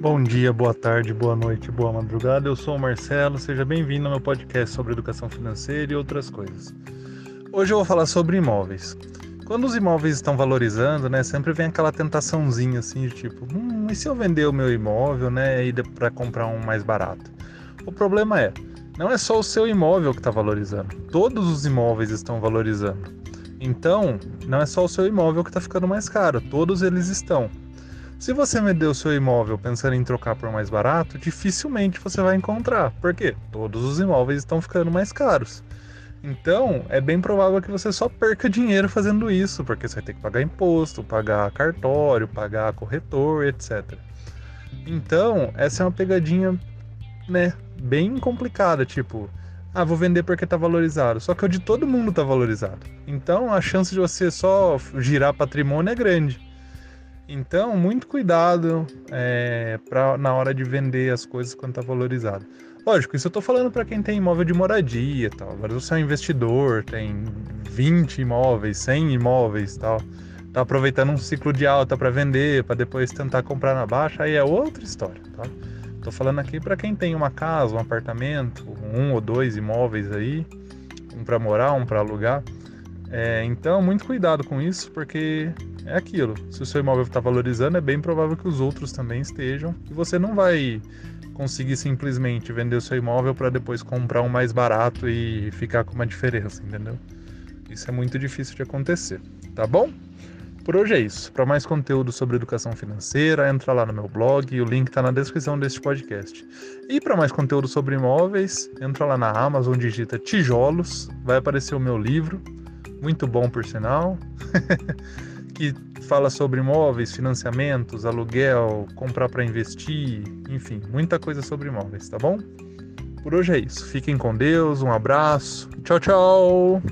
Bom dia, boa tarde, boa noite, boa madrugada. Eu sou o Marcelo, seja bem-vindo ao meu podcast sobre educação financeira e outras coisas. Hoje eu vou falar sobre imóveis. Quando os imóveis estão valorizando, né, sempre vem aquela tentaçãozinha assim de tipo, hum, e se eu vender o meu imóvel, né, e para comprar um mais barato? O problema é, não é só o seu imóvel que está valorizando, todos os imóveis estão valorizando. Então, não é só o seu imóvel que está ficando mais caro, todos eles estão. Se você vendeu o seu imóvel pensando em trocar por mais barato, dificilmente você vai encontrar. Por quê? Todos os imóveis estão ficando mais caros. Então, é bem provável que você só perca dinheiro fazendo isso, porque você vai ter que pagar imposto, pagar cartório, pagar corretor, etc. Então, essa é uma pegadinha, né, bem complicada, tipo, ah, vou vender porque tá valorizado. Só que o de todo mundo tá valorizado. Então, a chance de você só girar patrimônio é grande. Então, muito cuidado é, pra, na hora de vender as coisas quando está valorizado. Lógico, isso eu estou falando para quem tem imóvel de moradia e tal. Agora, você é um investidor, tem 20 imóveis, 100 imóveis tal, tá aproveitando um ciclo de alta para vender, para depois tentar comprar na baixa, aí é outra história, tá? Tô falando aqui para quem tem uma casa, um apartamento, um ou dois imóveis aí, um para morar, um para alugar. É, então, muito cuidado com isso, porque é aquilo. Se o seu imóvel está valorizando, é bem provável que os outros também estejam. E você não vai conseguir simplesmente vender o seu imóvel para depois comprar um mais barato e ficar com uma diferença, entendeu? Isso é muito difícil de acontecer, tá bom? Por hoje é isso. Para mais conteúdo sobre educação financeira, entra lá no meu blog, o link está na descrição deste podcast. E para mais conteúdo sobre imóveis, entra lá na Amazon, digita tijolos, vai aparecer o meu livro, muito bom por sinal. que fala sobre imóveis, financiamentos, aluguel, comprar para investir, enfim, muita coisa sobre imóveis, tá bom? Por hoje é isso. Fiquem com Deus, um abraço. Tchau, tchau.